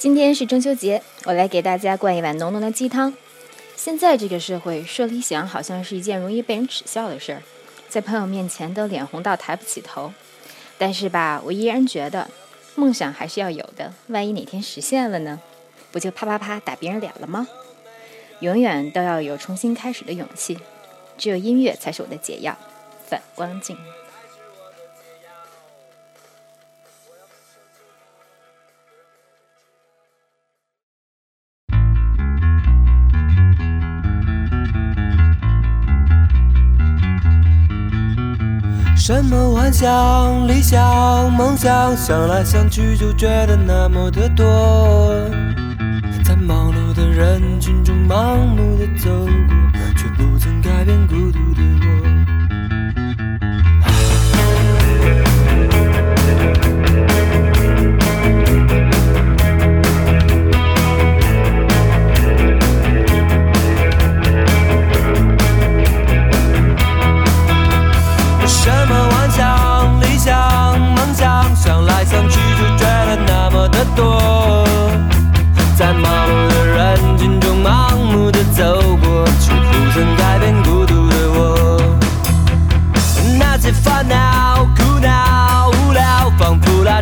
今天是中秋节，我来给大家灌一碗浓浓的鸡汤。现在这个社会，说理想好像是一件容易被人耻笑的事儿，在朋友面前都脸红到抬不起头。但是吧，我依然觉得梦想还是要有的，万一哪天实现了呢？不就啪啪啪打别人脸了吗？永远都要有重新开始的勇气，只有音乐才是我的解药。反光镜。什么幻想、理想、梦想，想来想去就觉得那么的多。在忙碌的人群中盲目的走过，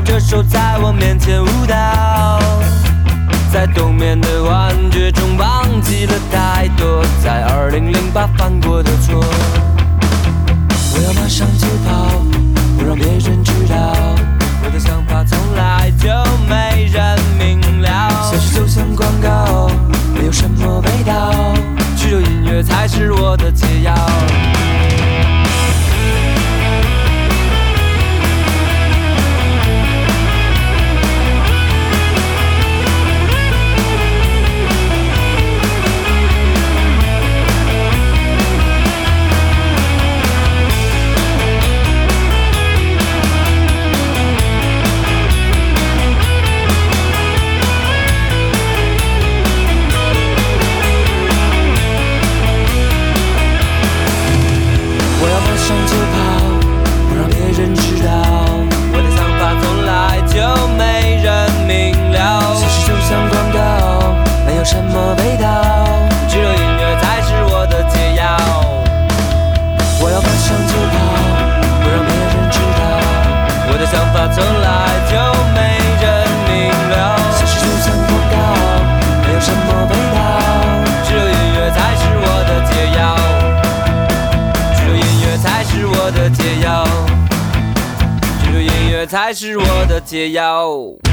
着手在我面前舞蹈。在冬眠的幻觉中忘记了太多，在二零零八犯过的错。我要马上就跑，不让别人知道。我的想法从来就没人明了。现实就像广告，没有什么味道，只有音乐才是我的解药。人知道。我的想法从来就没人明了。现实就像广告，没有什么味道，只有音乐才是我的解药。我要马上就跑，不让别人知道。我的想法从来才是我的解药。